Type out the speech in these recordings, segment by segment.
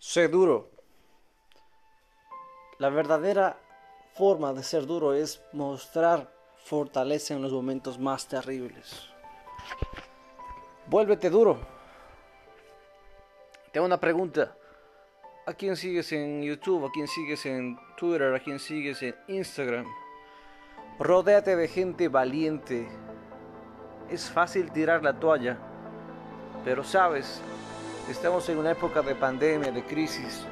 Sé duro. La verdadera forma de ser duro es mostrar fortaleza en los momentos más terribles. Vuélvete duro. Tengo una pregunta. ¿A quién sigues en YouTube? ¿A quién sigues en Twitter? ¿A quién sigues en Instagram? Rodéate de gente valiente. Es fácil tirar la toalla, pero sabes, Estamos en una época de pandemia, de crisis,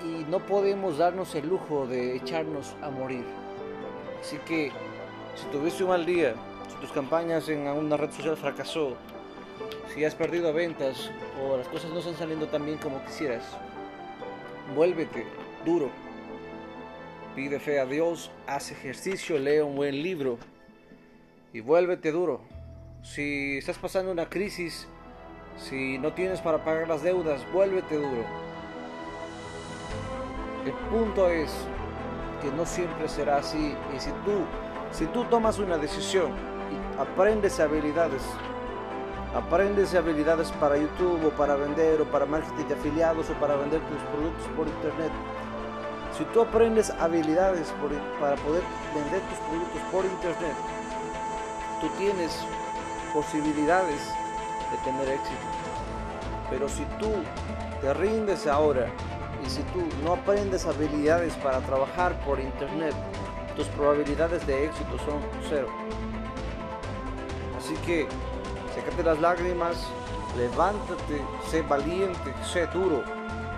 y no podemos darnos el lujo de echarnos a morir. Así que, si tuviste un mal día, si tus campañas en una red social fracasó, si has perdido ventas o las cosas no están saliendo tan bien como quisieras, vuélvete duro. Pide fe a Dios, haz ejercicio, lee un buen libro y vuélvete duro. Si estás pasando una crisis, si no tienes para pagar las deudas, vuélvete duro. El punto es que no siempre será así. Y si tú, si tú tomas una decisión y aprendes habilidades, aprendes habilidades para YouTube o para vender o para marketing de afiliados o para vender tus productos por internet. Si tú aprendes habilidades para poder vender tus productos por internet, tú tienes posibilidades de tener éxito. Pero si tú te rindes ahora y si tú no aprendes habilidades para trabajar por internet, tus probabilidades de éxito son cero. Así que, sécate las lágrimas, levántate, sé valiente, sé duro,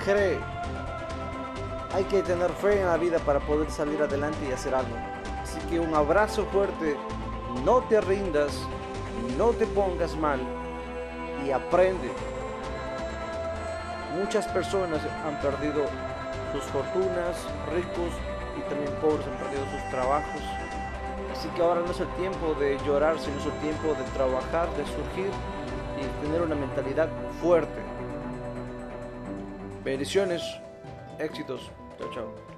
cree. Hay que tener fe en la vida para poder salir adelante y hacer algo. Así que un abrazo fuerte, no te rindas, no te pongas mal y aprende. Muchas personas han perdido sus fortunas, ricos y también pobres han perdido sus trabajos. Así que ahora no es el tiempo de llorar, sino es el tiempo de trabajar, de surgir y tener una mentalidad fuerte. Bendiciones, éxitos. Chao, chao.